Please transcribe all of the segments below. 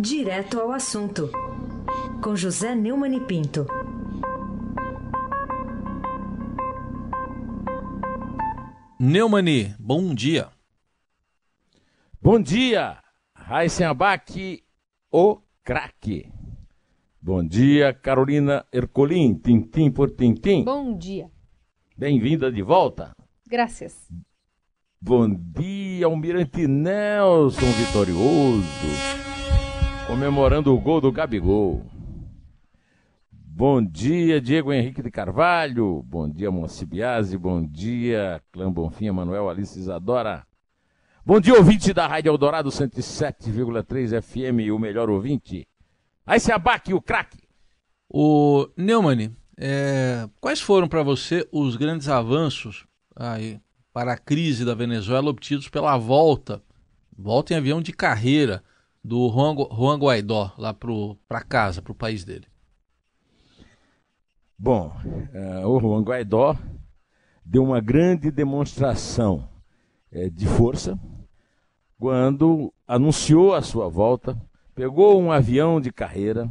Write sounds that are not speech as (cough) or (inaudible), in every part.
Direto ao assunto, com José Neumann e Pinto. Neumani, bom dia. Bom dia, Raíssen Abac, o craque. Bom dia, Carolina Ercolim, tintim por tintim. Bom dia. Bem-vinda de volta. Graças. Bom dia, Almirante Nelson vitorioso, comemorando o gol do Gabigol. Bom dia, Diego Henrique de Carvalho. Bom dia, Monsibiase. Bom dia, Clã Bonfim, Manuel Alice Isadora. Bom dia, ouvinte da Rádio Eldorado 107,3 FM, o melhor ouvinte. Aí se abaque o craque. O Neumann, é, quais foram para você os grandes avanços aí, para a crise da Venezuela obtidos pela volta, volta em avião de carreira do Juan, Guaidó lá para casa, para o país dele? Bom, uh, o Juan Guaidó deu uma grande demonstração uh, de força quando anunciou a sua volta pegou um avião de carreira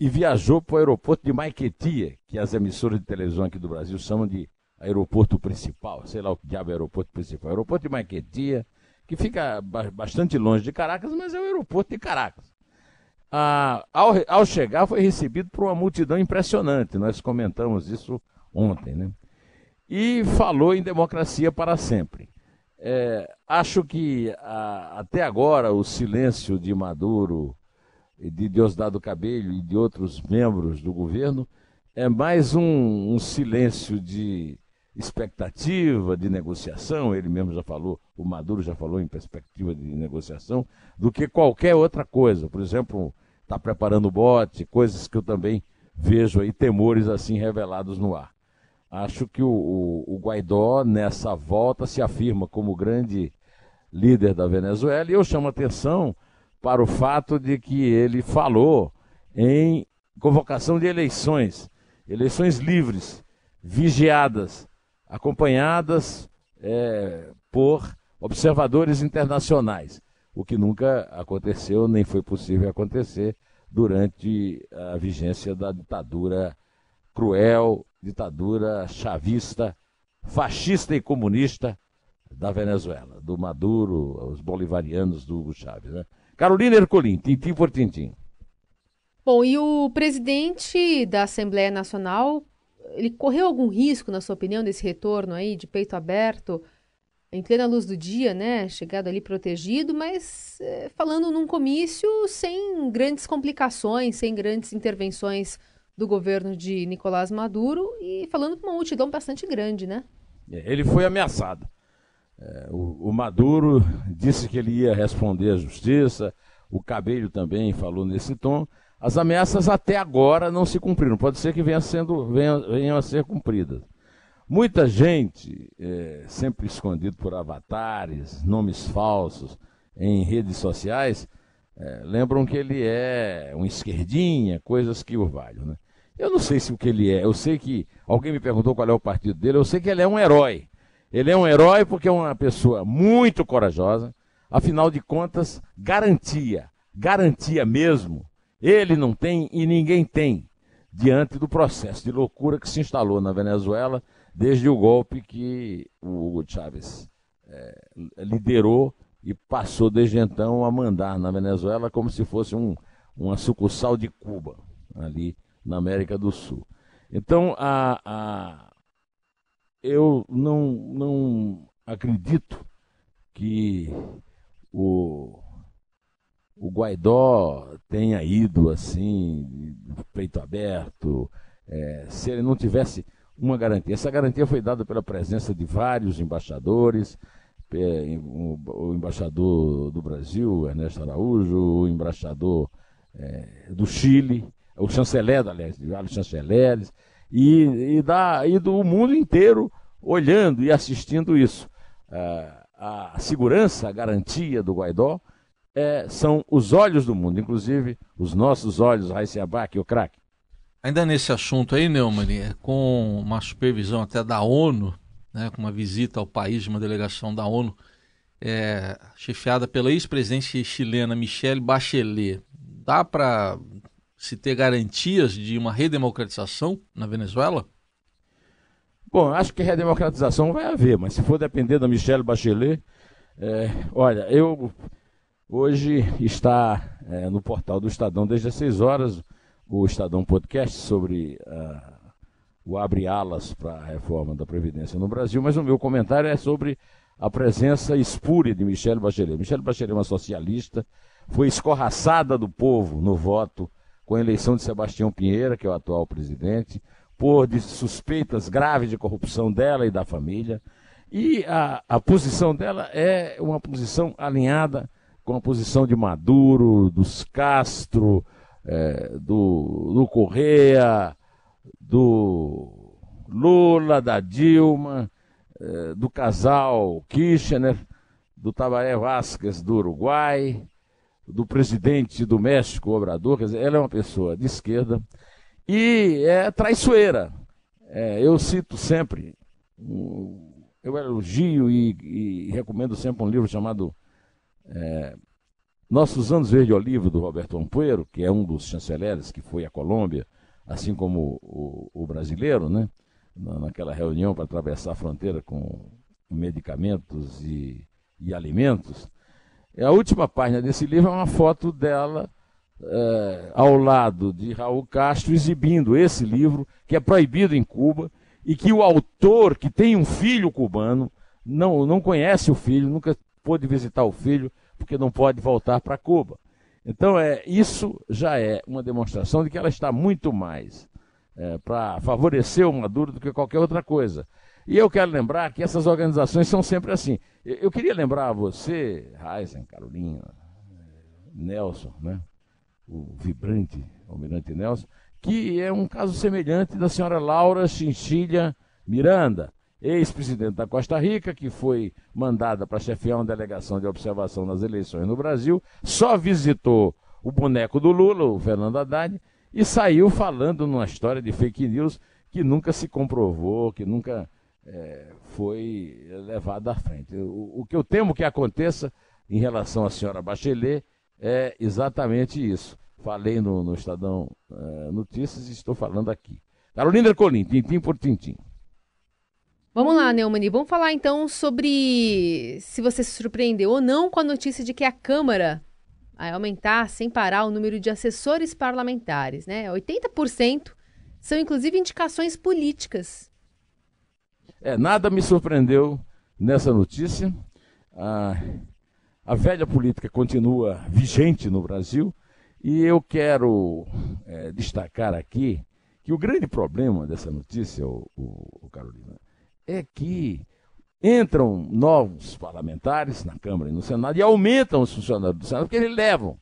e viajou para o aeroporto de Maiquetia, que as emissoras de televisão aqui do Brasil chamam de aeroporto principal, sei lá o que diabo é aeroporto principal. Aeroporto de Maiquetia, que fica bastante longe de Caracas, mas é o aeroporto de Caracas. Ah, ao, ao chegar, foi recebido por uma multidão impressionante, nós comentamos isso ontem, né? E falou em democracia para sempre. É, acho que a, até agora o silêncio de Maduro, de Diosdado Cabello e de outros membros do governo é mais um, um silêncio de expectativa de negociação, ele mesmo já falou, o Maduro já falou em perspectiva de negociação, do que qualquer outra coisa. Por exemplo, está preparando bote, coisas que eu também vejo aí, temores assim revelados no ar. Acho que o, o, o Guaidó, nessa volta, se afirma como grande líder da Venezuela, e eu chamo atenção para o fato de que ele falou em convocação de eleições, eleições livres, vigiadas, acompanhadas é, por observadores internacionais, o que nunca aconteceu nem foi possível acontecer durante a vigência da ditadura cruel, ditadura chavista, fascista e comunista da Venezuela, do Maduro, os bolivarianos do Hugo Chávez. Né? Carolina Ercolim, tintim por tintim. Bom, e o presidente da Assembleia Nacional, ele correu algum risco, na sua opinião, desse retorno aí de peito aberto, em plena luz do dia, né? Chegado ali protegido, mas é, falando num comício sem grandes complicações, sem grandes intervenções do governo de Nicolás Maduro e falando com uma multidão bastante grande, né? É, ele foi ameaçado. É, o, o, Maduro disse que ele ia responder à justiça, o Cabello também falou nesse tom. As ameaças até agora não se cumpriram, pode ser que venha sendo, venha, venham a ser cumpridas. Muita gente, é, sempre escondido por avatares, nomes falsos em redes sociais, é, lembram que ele é um esquerdinha, coisas que o valham. Né? Eu não sei se o que ele é. Eu sei que. Alguém me perguntou qual é o partido dele. Eu sei que ele é um herói. Ele é um herói porque é uma pessoa muito corajosa. Afinal de contas, garantia, garantia mesmo, ele não tem e ninguém tem diante do processo de loucura que se instalou na Venezuela desde o golpe que o Hugo Chávez é, liderou e passou desde então a mandar na Venezuela como se fosse um, uma sucursal de Cuba ali na América do Sul. Então, a, a, eu não, não acredito que o, o Guaidó tenha ido assim, peito aberto, é, se ele não tivesse uma garantia. Essa garantia foi dada pela presença de vários embaixadores, o, embaixador do Brasil, Ernesto Araújo, o embaixador é, do Chile, o chanceler, aliás, vários chanceleres, e, e, da, e do mundo inteiro olhando e assistindo isso. Uh, a segurança, a garantia do Guaidó é, são os olhos do mundo, inclusive os nossos olhos, Raíssa Abac, o craque. Ainda nesse assunto aí, Neumann, é, com uma supervisão até da ONU, né, com uma visita ao país de uma delegação da ONU, é, chefiada pela ex-presidente chilena Michelle Bachelet, dá para se ter garantias de uma redemocratização na Venezuela? Bom, acho que redemocratização vai haver, mas se for depender da Michelle Bachelet, é, olha, eu hoje está é, no portal do Estadão desde as 6 horas o Estadão Podcast sobre uh, o abre alas para a reforma da Previdência no Brasil, mas o meu comentário é sobre a presença espúria de Michelle Bachelet. Michelle Bachelet é uma socialista, foi escorraçada do povo no voto com a eleição de Sebastião Pinheira, que é o atual presidente, por suspeitas graves de corrupção dela e da família. E a, a posição dela é uma posição alinhada com a posição de Maduro, dos Castro, é, do, do Correa, do Lula, da Dilma, é, do casal Kirchner, do Tabaré Vázquez do Uruguai, do presidente do México, Obrador. Quer dizer, ela é uma pessoa de esquerda e é traiçoeira. É, eu cito sempre, eu elogio e, e, recomendo sempre um livro chamado é, Nossos Anos Verde Olivo, do Roberto Ampuero, que é um dos chanceleres que foi à Colômbia, assim como o, o brasileiro, né? naquela reunião para atravessar a fronteira com medicamentos e, e alimentos. A última página desse livro é uma foto dela é, ao lado de Raul Castro, exibindo esse livro, que é proibido em Cuba, e que o autor, que tem um filho cubano, não, não conhece o filho, nunca pôde visitar o filho, porque não pode voltar para Cuba. Então, é, isso já é uma demonstração de que ela está muito mais é, para favorecer o Maduro do que qualquer outra coisa. E eu quero lembrar que essas organizações são sempre assim. Eu, eu queria lembrar a você, Heisen, Carolina, Nelson, né? o vibrante Almirante Nelson, que é um caso semelhante da senhora Laura Chinchilha Miranda, ex-presidente da Costa Rica, que foi mandada para chefiar uma delegação de observação nas eleições no Brasil, só visitou o boneco do Lula, o Fernando Haddad, e saiu falando numa história de fake news que nunca se comprovou, que nunca é, foi levada à frente. O, o, que eu temo que aconteça em relação à senhora Bachelet é exatamente isso. Falei no, no Estadão é, Notícias e estou falando aqui. Carolina Ercolim, tintim por tintim. Vamos lá, Neumani. Vamos falar então sobre se você se surpreendeu ou não com a notícia de que a Câmara vai aumentar sem parar o número de assessores parlamentares, né? 80% são inclusive indicações políticas. É, nada me surpreendeu nessa notícia. A, a velha política continua vigente no Brasil e eu quero é, destacar aqui que o grande problema dessa notícia, o, o, o Carolina, é que entram novos parlamentares na Câmara e no Senado e aumentam os funcionários do Senado, porque eles levam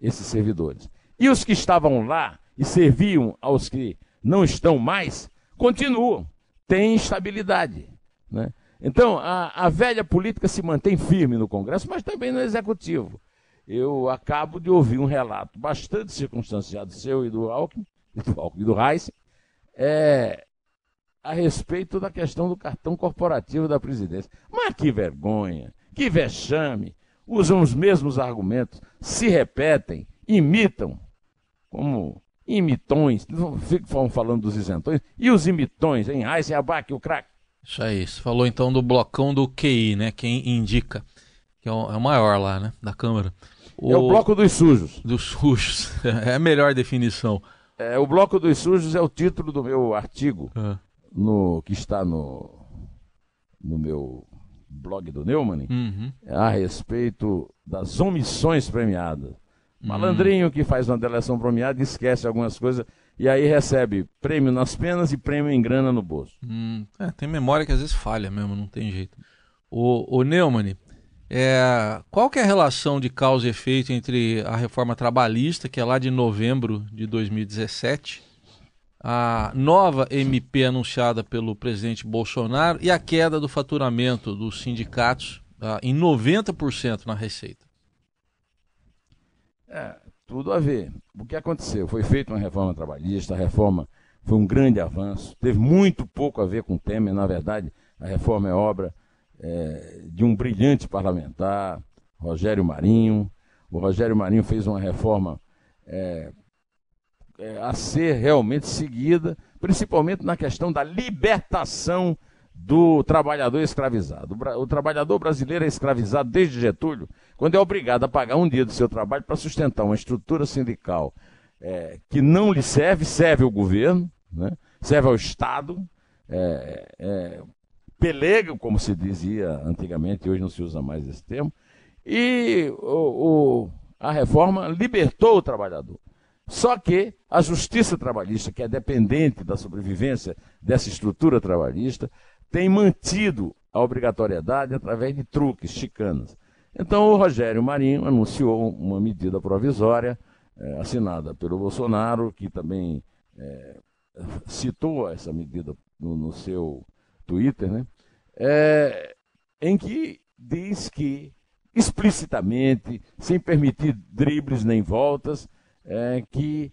esses servidores. E os que estavam lá e serviam aos que não estão mais, continuam tem estabilidade. Né? Então, a, a velha política se mantém firme no Congresso, mas também no Executivo. Eu acabo de ouvir um relato bastante circunstanciado seu e do Alckmin, (laughs) do, Alckmin, do Reis, é, a respeito da questão do cartão corporativo da presidência. Mas que vergonha, que vexame. Usam os mesmos argumentos, se repetem, imitam, como imitões, ficam falando dos isentões, e os imitões, em Heisen, Abac, o craque. Isso aí, você falou então do blocão do QI, né? Quem indica, que é o, é o maior lá, né? Da Câmara. O... É o bloco dos sujos. Dos sujos, (laughs) é a melhor definição. É, o bloco dos sujos é o título do meu artigo, é. No, que está no, no meu blog do Neumann, uhum. a respeito das omissões premiadas. Malandrinho que faz uma delação premiada, esquece algumas coisas e aí recebe prêmio nas penas e prêmio em grana no bolso. Hum, é, tem memória que às vezes falha mesmo, não tem jeito. O, o Neumann, é, qual que é a relação de causa e efeito entre a reforma trabalhista, que é lá de novembro de 2017, a nova MP anunciada pelo presidente Bolsonaro e a queda do faturamento dos sindicatos ah, em 90% na receita? É, tudo a ver. O que aconteceu? Foi feita uma reforma trabalhista, a reforma foi um grande avanço, teve muito pouco a ver com o Temer, na verdade, a reforma é obra é, de um brilhante parlamentar, Rogério Marinho. O Rogério Marinho fez uma reforma é, a ser realmente seguida, principalmente na questão da libertação do trabalhador escravizado. O, trabalhador brasileiro é escravizado desde Getúlio, quando é obrigado a pagar um dia do seu trabalho para sustentar uma estrutura sindical é, que não lhe serve, serve ao governo, né? serve ao Estado, é, é, pelega, como se dizia antigamente, hoje não se usa mais esse termo, e o, o, a reforma libertou o trabalhador. Só que a justiça trabalhista, que é dependente da sobrevivência dessa estrutura trabalhista, tem mantido a obrigatoriedade através de truques, chicanas. Então o Rogério Marinho anunciou uma medida provisória é, assinada pelo Bolsonaro, que também é, citou essa medida no, no seu Twitter, né? É, em que diz que explicitamente, sem permitir dribles nem voltas, é, que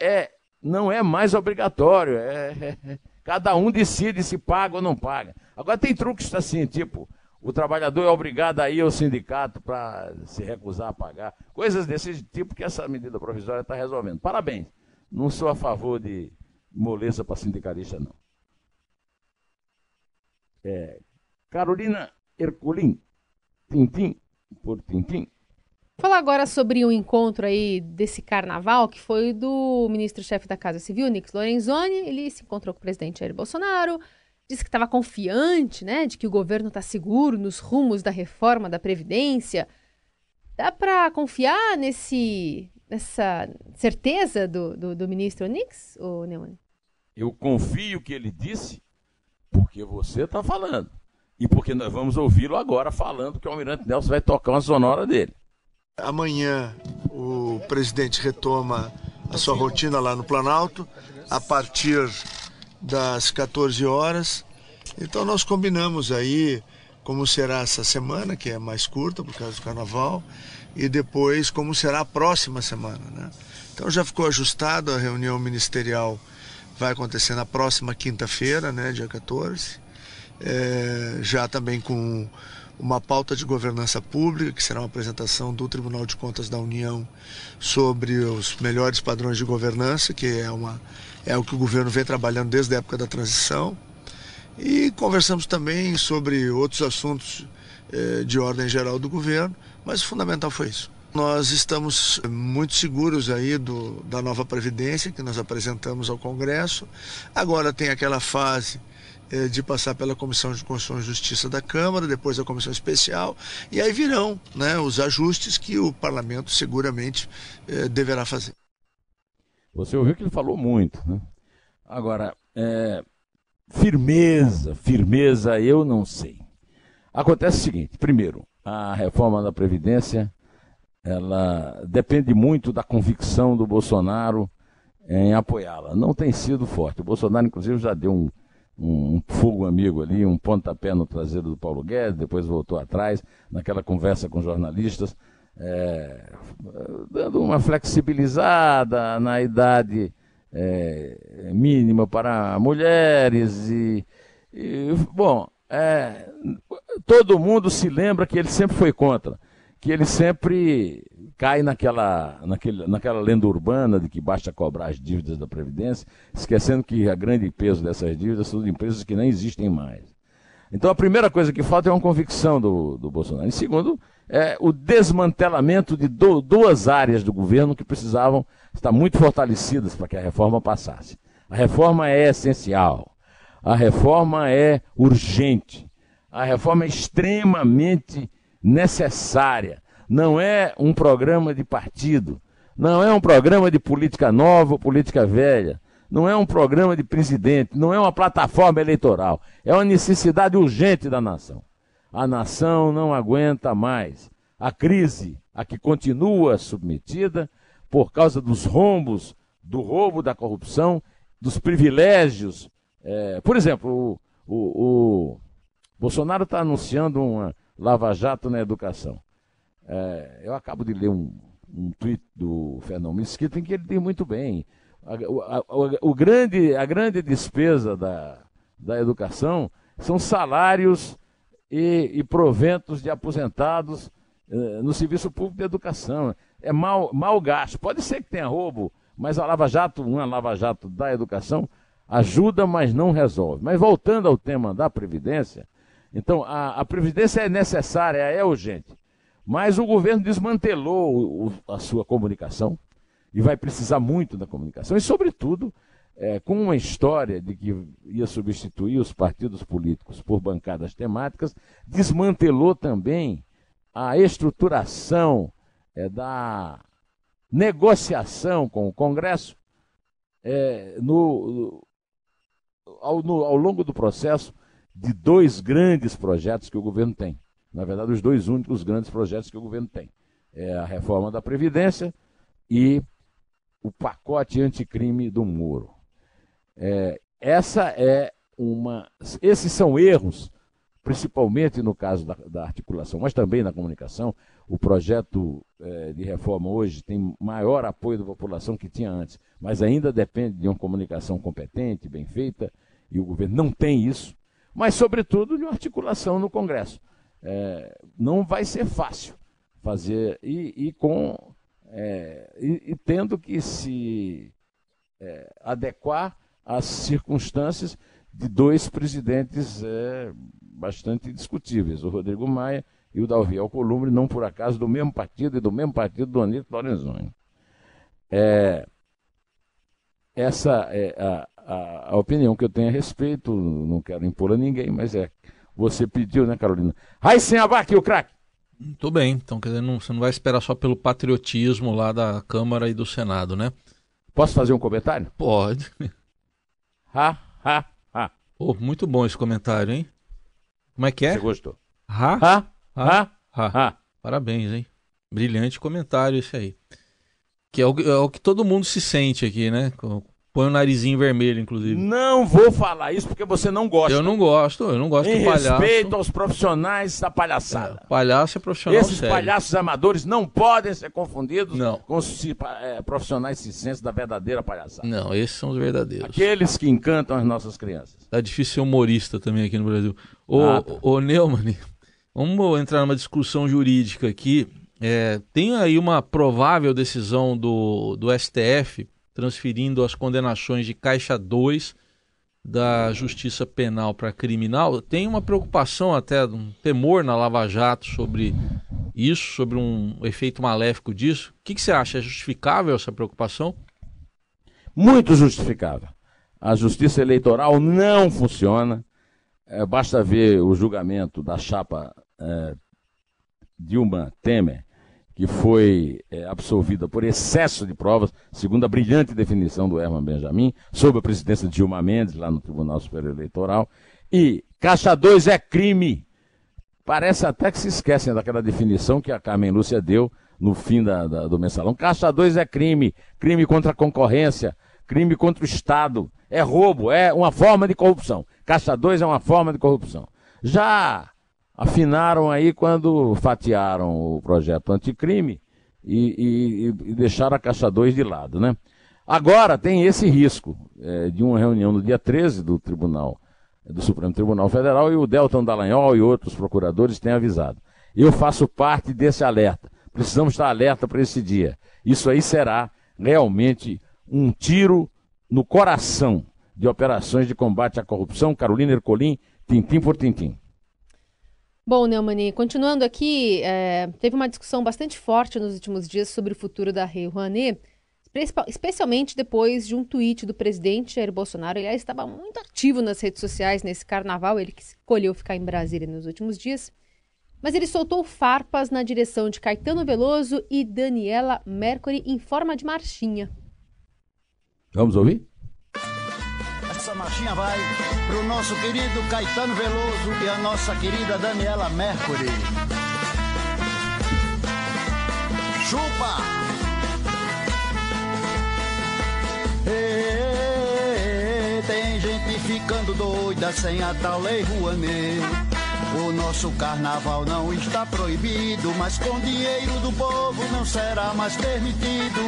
é, não é mais obrigatório. É, é, cada um decide se paga ou não paga. Agora tem truques assim, tipo, o trabalhador é obrigado a ir ao sindicato para se recusar a pagar. Coisas desse tipo que essa medida provisória está resolvendo. Parabéns. Não sou a favor de moleza para sindicalista, não. É, Carolina Herculin, Tintim por Tintim. Falar agora sobre um encontro aí desse carnaval, que foi do ministro-chefe da Casa Civil, Nix Lorenzoni. Ele se encontrou com o presidente Jair Bolsonaro, disse que estava confiante, né, de que o governo está seguro nos rumos da reforma da Previdência. Dá para confiar nesse, nessa certeza do, do, do ministro Nix, ou Neumann? Eu confio que ele disse porque você está falando. E porque nós vamos ouvi-lo agora falando que o Almirante Nelson vai tocar uma sonora dele. Amanhã o presidente retoma a sua rotina lá no Planalto a partir das 14 horas. Então nós combinamos aí como será essa semana, que é mais curta por causa do carnaval, e depois como será a próxima semana. Né? Então já ficou ajustado, a reunião ministerial vai acontecer na próxima quinta-feira, né, dia 14, é, já também com uma pauta de governança pública, que será uma apresentação do Tribunal de Contas da União sobre os melhores padrões de governança, que é, uma, é o que o governo vem trabalhando desde a época da transição. E conversamos também sobre outros assuntos eh, de ordem geral do governo, mas o fundamental foi isso. Nós estamos muito seguros aí do, da nova Previdência que nós apresentamos ao Congresso. Agora tem aquela fase eh, de passar pela Comissão de Constituição e Justiça da Câmara, depois a Comissão Especial, e aí virão né, os ajustes que o Parlamento seguramente eh, deverá fazer. Você ouviu que ele falou muito. Né? Agora, é, firmeza, firmeza, eu não sei. Acontece o seguinte: primeiro, a reforma da Previdência ela depende muito da convicção do Bolsonaro em apoiá-la. Não tem sido forte. O Bolsonaro, inclusive, já deu um, um, fogo amigo ali, um pontapé no traseiro do Paulo Guedes, depois voltou atrás, naquela conversa com jornalistas, é, dando uma flexibilizada na idade é, mínima para mulheres e, e bom, é, todo mundo se lembra que ele sempre foi contra, que ele sempre cai naquela, naquele, naquela lenda urbana de que basta cobrar as dívidas da Previdência, esquecendo que a grande peso dessas dívidas são de empresas que nem existem mais. Então a primeira coisa que falta é uma convicção do, do Bolsonaro. E segundo, é o desmantelamento de do, duas áreas do governo que precisavam estar muito fortalecidas para que a reforma passasse. A reforma é essencial. A reforma é urgente. A reforma é extremamente necessária. Não é um programa de partido, não é um programa de política nova ou política velha, não é um programa de presidente, não é uma plataforma eleitoral, é uma necessidade urgente da nação. A nação não aguenta mais. A crise a que continua submetida por causa dos rombos, do roubo, da corrupção, dos privilégios. É, por exemplo, o, o, o Bolsonaro está anunciando uma lava-jato na educação. É, eu acabo de ler um, um tweet do Fernando Mesquita em que ele diz muito bem. A, a, a, o grande, a grande despesa da, da educação são salários e, e proventos de aposentados eh, no serviço público de educação. É mal, mal gasto. Pode ser que tenha roubo, mas a Lava Jato, uma Lava Jato da educação, ajuda, mas não resolve. Mas voltando ao tema da Previdência, então a, a Previdência é necessária, é urgente. Mas o governo desmantelou o, a sua comunicação e vai precisar muito da comunicação. E, sobretudo, é, com uma história de que ia substituir os partidos políticos por bancadas temáticas, desmantelou também a estruturação é, da negociação com o Congresso é, no, ao, no, ao longo do processo de dois grandes projetos que o governo tem. Na verdade, os dois únicos grandes projetos que o governo tem. É a reforma da Previdência e o pacote anticrime do Moro. É, essa é uma. Esses são erros, principalmente no caso da, da articulação, mas também na comunicação. O projeto é, de reforma hoje tem maior apoio da população que tinha antes, mas ainda depende de uma comunicação competente, bem feita, e o governo não tem isso, mas, sobretudo, de articulação no Congresso. É, não vai ser fácil fazer, e, e com. É, e, e, tendo que se é, adequar as circunstâncias de dois presidentes é, bastante discutíveis, o Rodrigo Maia e o Dalvi Alcolumbre, não por acaso do mesmo partido e do mesmo partido do Anito Lorenzoni. É, essa é a, a, a, opinião que eu tenho a respeito, não quero impor a ninguém, mas é. Você pediu, né, Carolina? Aí sem abaque, o craque! Muito bem, então quer dizer, não, você não vai esperar só pelo patriotismo lá da Câmara e do Senado, né? Posso fazer um comentário? Pode. (laughs) Ha, ha, ha. Oh, muito bom esse comentário, hein? Como é que é? Você gostou? Ha, ha, ha, ha. ha. Parabéns, hein? Brilhante comentário esse aí. Que é o, é o que todo mundo se sente aqui, né? Põe o narizinho vermelho, inclusive. Não vou falar isso porque você não gosta. Eu não gosto, eu não gosto em do palhaço. respeito aos profissionais da palhaçada. É, palhaço é profissional Esses sério. palhaços amadores não podem ser confundidos não. com os é, profissionais ciência da verdadeira palhaçada. Não, esses são os verdadeiros. Aqueles que encantam as nossas crianças. Tá difícil ser humorista também aqui no Brasil. Ô, ah, tá. ô Neumann, vamos entrar numa discussão jurídica aqui. É, tem aí uma provável decisão do, do STF transferindo as condenações de Caixa 2 da Justiça Penal para criminal, tem uma preocupação até, um temor na Lava Jato sobre isso, sobre um efeito maléfico disso. O que, que você acha? É justificável essa preocupação? Muito justificável. A justiça eleitoral não funciona. É, basta ver o julgamento da chapa é, Dilma Temer que foi é, absolvida por excesso de provas, segundo a brilhante definição do Herman Benjamin, sob a presidência de Dilma Mendes, lá no Tribunal Superior Eleitoral. E Caixa 2 é crime. Parece até que se esquecem daquela definição que a Carmen Lúcia deu no fim da, da, do mensalão. Caixa 2 é crime, crime contra a concorrência, crime contra o Estado, é roubo, é uma forma de corrupção. Caixa 2 é uma forma de corrupção. Já afinaram aí quando fatiaram o projeto anticrime e, e, e deixaram a Caixa 2 de lado, né? Agora tem esse risco é, de uma reunião no dia 13 do Tribunal, do Supremo Tribunal Federal, e o Delton Dallagnol e outros procuradores têm avisado. Eu faço parte desse alerta. Precisamos estar alerta para esse dia. Isso aí será realmente um tiro no coração de operações de combate à corrupção. Carolina Ercolim, tintim por tintim. Bom, Neumani, continuando aqui, é, teve uma discussão bastante forte nos últimos dias sobre o futuro da Rei Rouanet, especialmente depois de um tweet do presidente Jair Bolsonaro. Ele estava muito ativo nas redes sociais nesse carnaval, ele que escolheu ficar em Brasília nos últimos dias. Mas ele soltou farpas na direção de Caetano Veloso e Daniela Mercury em forma de marchinha. Vamos ouvir? Essa marchinha vai pro nosso querido Caetano Veloso e a nossa querida Daniela Mercury. Chupa! Tem gente ficando doida sem a tal lei Rouanet. O nosso carnaval não está proibido, mas com dinheiro do povo não será mais permitido.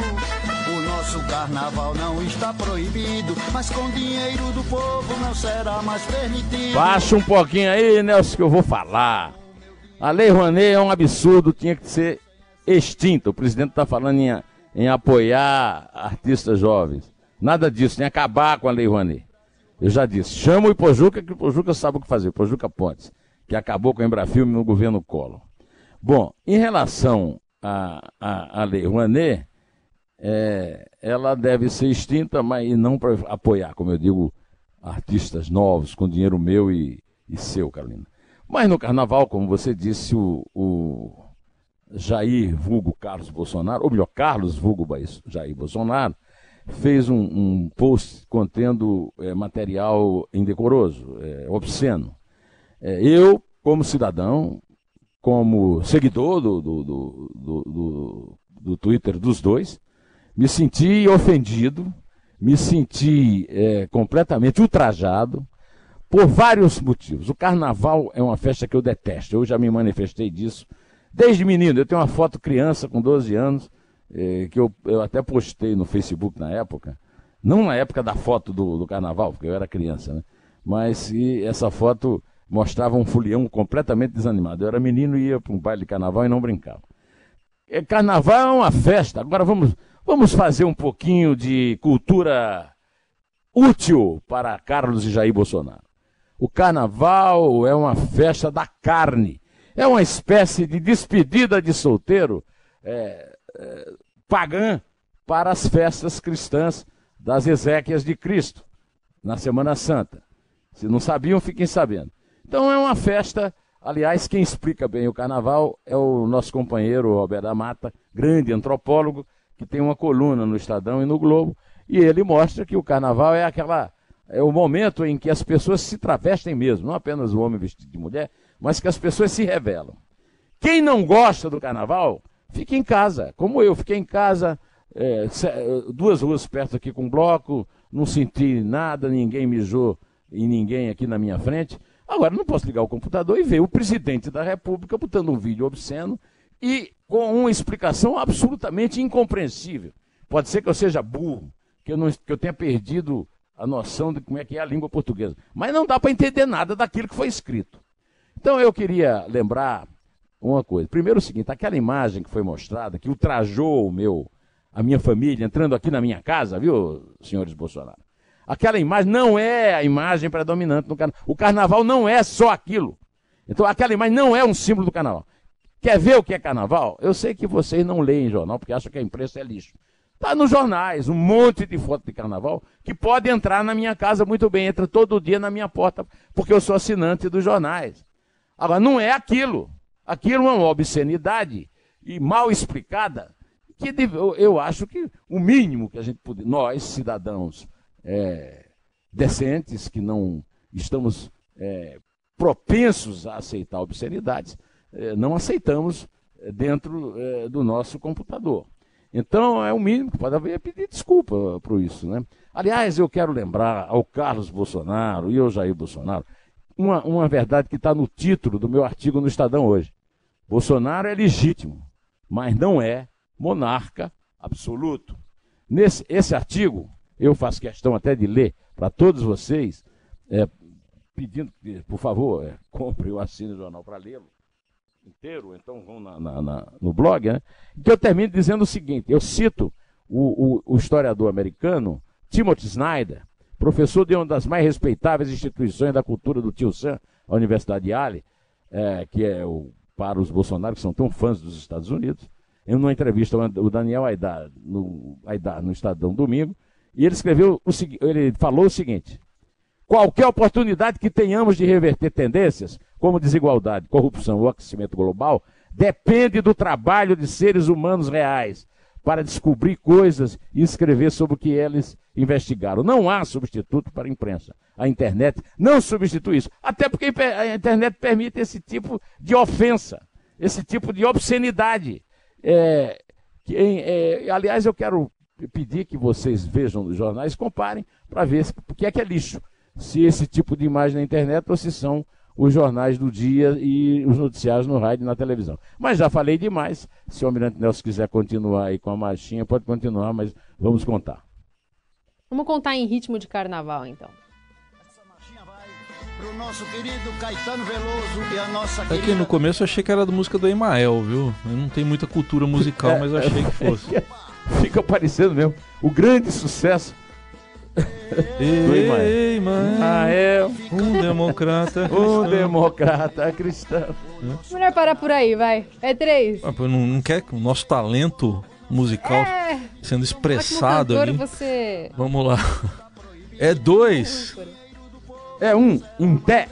O nosso carnaval não está proibido, mas com dinheiro do povo não será mais permitido. Baixa um pouquinho aí, Nelson, que eu vou falar. A Lei Rouanet é um absurdo, tinha que ser extinta. O presidente está falando em, em apoiar artistas jovens. Nada disso, nem acabar com a Lei Rouanet. Eu já disse, chama o Ipojuca, que o Ipojuca sabe o que fazer, o Ipojuca Pontes, que acabou com o Embrafilme no governo Collor. Bom, em relação à, à, Lei Rouanet, é, ela deve ser extinta, mas não para apoiar, como eu digo, artistas novos, com dinheiro meu e, e seu, Carolina. Mas no carnaval, como você disse, o, o Jair Vulgo Carlos Bolsonaro, ou melhor, Carlos Vulgo Jair Bolsonaro, fez um, um post contendo é, material indecoroso, é, obsceno. É, eu, como cidadão, como seguidor do, do, do, do, Twitter dos dois, me senti ofendido, me senti é, completamente ultrajado por vários motivos. O carnaval é uma festa que eu detesto, eu já me manifestei disso desde menino. Eu tenho uma foto criança com 12 anos, é, que eu, eu até postei no Facebook na época, não na época da foto do, do carnaval, porque eu era criança, né? mas essa foto mostrava um fulião completamente desanimado. Eu era menino e ia para um baile de carnaval e não brincava. É, carnaval é uma festa. Agora vamos, vamos fazer um pouquinho de cultura útil para Carlos e Jair Bolsonaro. O carnaval é uma festa da carne. É uma espécie de despedida de solteiro é, é, pagã para as festas cristãs das Ezequias de Cristo, na Semana Santa. Se não sabiam, fiquem sabendo. Então é uma festa, aliás, quem explica bem o carnaval é o nosso companheiro Roberto da Mata, grande antropólogo, que tem uma coluna no Estadão e no Globo, e ele mostra que o carnaval é aquela é o momento em que as pessoas se travestem mesmo, não apenas o homem vestido de mulher, mas que as pessoas se revelam. Quem não gosta do carnaval, fica em casa, como eu, fiquei em casa, é, duas ruas perto aqui com um bloco, não senti nada, ninguém mijou em ninguém aqui na minha frente. Agora, não posso ligar o computador e ver o presidente da República botando um vídeo obsceno e com uma explicação absolutamente incompreensível. Pode ser que eu seja burro, que eu, não, que eu tenha perdido a noção de como é que é a língua portuguesa. Mas não dá para entender nada daquilo que foi escrito. Então eu queria lembrar uma coisa. Primeiro o seguinte, aquela imagem que foi mostrada, que ultrajou o meu, a minha família entrando aqui na minha casa, viu, senhores Bolsonaro? Aquela imagem não é a imagem predominante no carnaval. O carnaval não é só aquilo. Então aquela imagem não é um símbolo do carnaval. Quer ver o que é carnaval? Eu sei que vocês não leem jornal porque acham que a imprensa é lixo. Está nos jornais, um monte de foto de carnaval que pode entrar na minha casa muito bem, entra todo dia na minha porta, porque eu sou assinante dos jornais. Agora, não é aquilo. Aquilo é uma obscenidade e mal explicada, que eu acho que o mínimo que a gente pode, nós, cidadãos, é, decentes, que não estamos é, propensos a aceitar obscenidades, é, não aceitamos é, dentro é, do nosso computador. Então é o mínimo que pode haver é pedir desculpa por isso. Né? Aliás, eu quero lembrar ao Carlos Bolsonaro e ao Jair Bolsonaro uma, uma verdade que está no título do meu artigo no Estadão hoje. Bolsonaro é legítimo, mas não é monarca absoluto. Nesse esse artigo, eu faço questão até de ler para todos vocês, é, pedindo que, por favor, é, (laughs) compre o assine o jornal para lê-lo inteiro, então vão na, na, na, no blog, né? que eu termino dizendo o seguinte: eu cito o, o, o historiador americano Timothy Snyder, professor de uma das mais respeitáveis instituições da cultura do Tio Sam, a Universidade de Yale, é, que é o, para os Bolsonaro que são tão fãs dos Estados Unidos, em uma entrevista o Daniel Aidar no, Aidar, no Estadão domingo, e ele escreveu o ele falou o seguinte: qualquer oportunidade que tenhamos de reverter tendências, como desigualdade, corrupção ou aquecimento global, depende do trabalho de seres humanos reais para descobrir coisas e escrever sobre o que eles investigaram. Não há substituto para a imprensa. A internet não substitui isso. Até porque a internet permite esse tipo de ofensa, esse tipo de obscenidade. É, que, é, aliás, eu quero pedir que vocês vejam os jornais, comparem para ver o que é que é lixo. Se esse tipo de imagem na internet ou se são os jornais do dia e os noticiários no rádio e na televisão. Mas já falei demais. Se o Almirante Nelson quiser continuar aí com a marchinha, pode continuar, mas vamos contar. Vamos contar em ritmo de carnaval, então. Pro nosso querido Caetano Veloso e a nossa É que querida... no começo eu achei que era da música do Emael, viu? Eu não tenho muita cultura musical, mas eu achei que fosse. Fica parecendo mesmo. O grande sucesso. Emael. Ei, mãe, Ah, é um democrata. (laughs) um cristão. democrata cristão. Melhor parar por aí, vai. É três. Ah, não, não quer que o nosso talento musical É, sendo expressado cantor, ali? você... Vamos lá. É dois. É um, em pé.